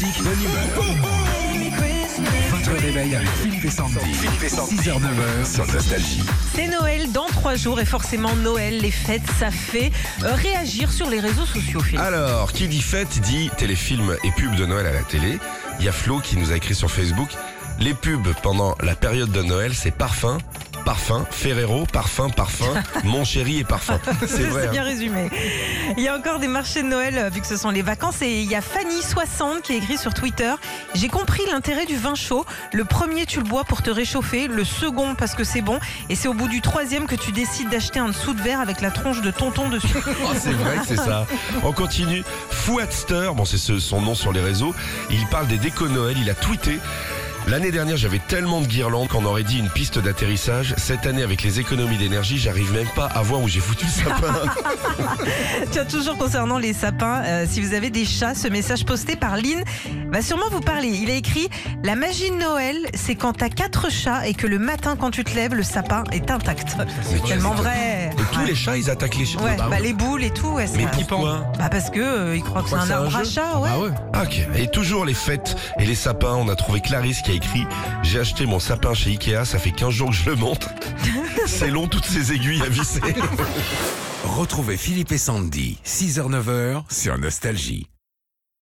musique, bonne humeur. Votre réveil avec Philippe et Sandy. 6h-9h sur Nostalgie. C'est Noël dans trois jours et forcément Noël, les fêtes, ça fait euh, réagir sur les réseaux sociaux. Philippe. Alors, qui dit fête dit téléfilm et pub de Noël à la télé. Il y a Flo qui nous a écrit sur Facebook. Les pubs pendant la période de Noël, c'est parfum, parfum, Ferrero, parfum, parfum, mon chéri et parfum. C'est vrai. bien hein. résumé. Il y a encore des marchés de Noël euh, vu que ce sont les vacances et il y a Fanny60 qui écrit sur Twitter J'ai compris l'intérêt du vin chaud. Le premier, tu le bois pour te réchauffer. Le second, parce que c'est bon. Et c'est au bout du troisième que tu décides d'acheter un dessous de verre avec la tronche de tonton dessus. Oh, c'est vrai que c'est ça. On continue. Fouadster, bon c'est ce- son nom sur les réseaux, il parle des décos Noël, il a tweeté. L'année dernière, j'avais tellement de guirlandes qu'on aurait dit une piste d'atterrissage. Cette année, avec les économies d'énergie, j'arrive même pas à voir où j'ai foutu le sapin. Tiens, toujours concernant les sapins, euh, si vous avez des chats, ce message posté par Lynn va sûrement vous parler. Il a écrit La magie de Noël, c'est quand t'as quatre chats et que le matin, quand tu te lèves, le sapin est intact. C'est tu- tellement vrai. Et tous les chats, ils attaquent les chats. Ouais, Bah bah, ouais. les boules et tout. Ouais, Mais pourquoi? Bah parce que euh, ils croient que c'est un c'est arbre à chat, ouais. Ah ouais Ah, Ok. Et toujours les fêtes et les sapins. On a trouvé Clarisse qui a écrit J'ai acheté mon sapin chez Ikea, ça fait 15 jours que je le monte. C'est long, toutes ces aiguilles à visser. Retrouvez Philippe et Sandy, 6h-9h sur Nostalgie.